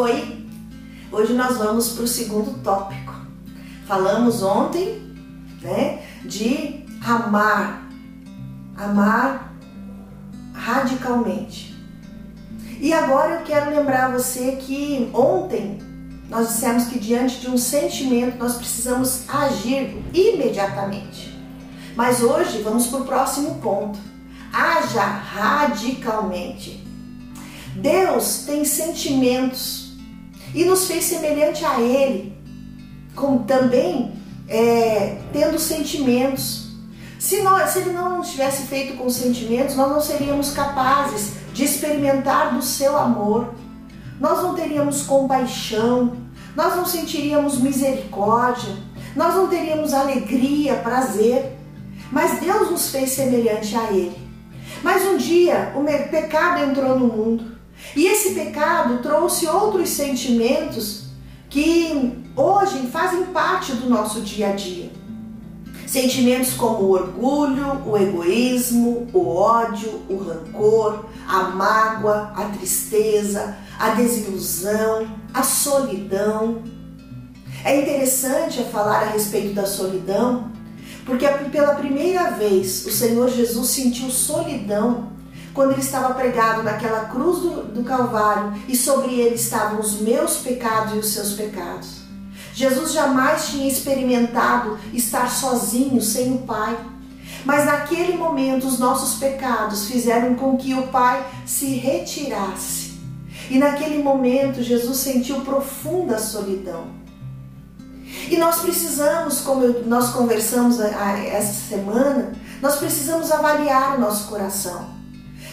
Hoje nós vamos para o segundo tópico. Falamos ontem, né, de amar, amar radicalmente. E agora eu quero lembrar você que ontem nós dissemos que diante de um sentimento nós precisamos agir imediatamente. Mas hoje vamos para o próximo ponto. Haja radicalmente. Deus tem sentimentos e nos fez semelhante a Ele, como também é, tendo sentimentos. Se, nós, se Ele não tivesse feito com sentimentos, nós não seríamos capazes de experimentar do seu amor. Nós não teríamos compaixão, nós não sentiríamos misericórdia, nós não teríamos alegria, prazer. Mas Deus nos fez semelhante a Ele. Mas um dia o pecado entrou no mundo e esse pecado trouxe outros sentimentos que hoje fazem parte do nosso dia a dia. Sentimentos como o orgulho, o egoísmo, o ódio, o rancor, a mágoa, a tristeza, a desilusão, a solidão. É interessante falar a respeito da solidão, porque pela primeira vez o Senhor Jesus sentiu solidão quando ele estava pregado naquela cruz do, do Calvário e sobre ele estavam os meus pecados e os seus pecados. Jesus jamais tinha experimentado estar sozinho, sem o Pai. Mas naquele momento os nossos pecados fizeram com que o Pai se retirasse. E naquele momento Jesus sentiu profunda solidão. E nós precisamos, como nós conversamos essa semana, nós precisamos avaliar o nosso coração.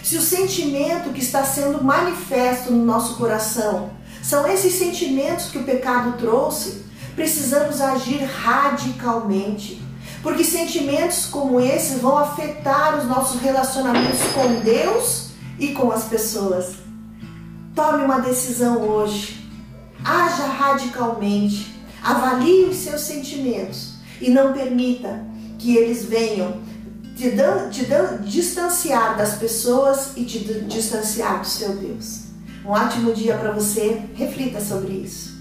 Se o sentimento que está sendo manifesto no nosso coração são esses sentimentos que o pecado trouxe, precisamos agir radicalmente, porque sentimentos como esses vão afetar os nossos relacionamentos com Deus e com as pessoas. Tome uma decisão hoje. Haja radicalmente. Avalie os seus sentimentos e não permita que eles venham te, dan, te dan, distanciar das pessoas e te distanciar do seu Deus. Um ótimo dia para você. Reflita sobre isso.